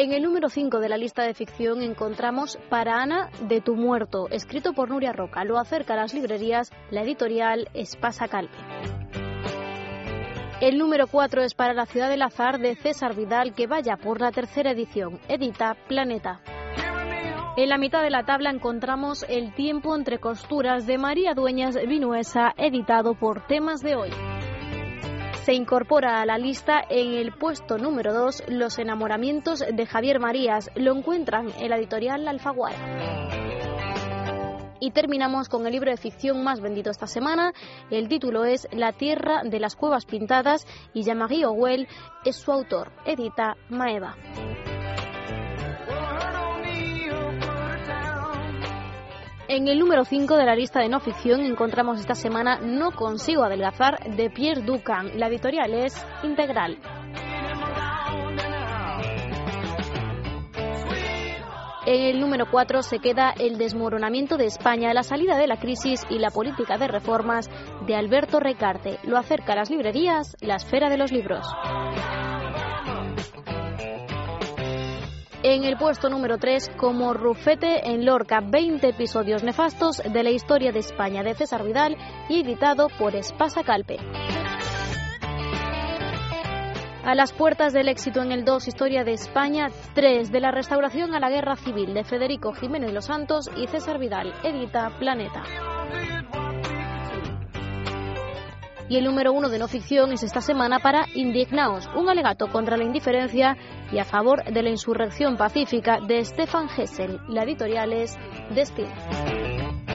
En el número 5 de la lista de ficción encontramos Para Ana de tu muerto, escrito por Nuria Roca. Lo acerca a las librerías la editorial Espasa Calpe. El número 4 es para La ciudad del azar de César Vidal, que vaya por la tercera edición. Edita Planeta. En la mitad de la tabla encontramos El tiempo entre costuras de María Dueñas Vinuesa, editado por Temas de Hoy se incorpora a la lista en el puesto número 2 Los enamoramientos de Javier Marías. Lo encuentran en la editorial Alfaguara. Y terminamos con el libro de ficción más vendido esta semana. El título es La tierra de las cuevas pintadas y Jean-Marie es su autor. Edita Maeva. En el número 5 de la lista de no ficción encontramos esta semana No consigo adelgazar de Pierre Ducan. La editorial es Integral. En el número 4 se queda El desmoronamiento de España, la salida de la crisis y la política de reformas de Alberto Recarte. Lo acerca a las librerías La Esfera de los Libros. En el puesto número 3, como Rufete en Lorca, 20 episodios nefastos de la historia de España de César Vidal y editado por Espasa Calpe. A las puertas del éxito en el 2, Historia de España 3, de la restauración a la guerra civil de Federico Jiménez Los Santos y César Vidal, edita Planeta. Y el número uno de no ficción es esta semana para Indignaos, un alegato contra la indiferencia y a favor de la insurrección pacífica de Stefan Hessel. La editorial es Destino.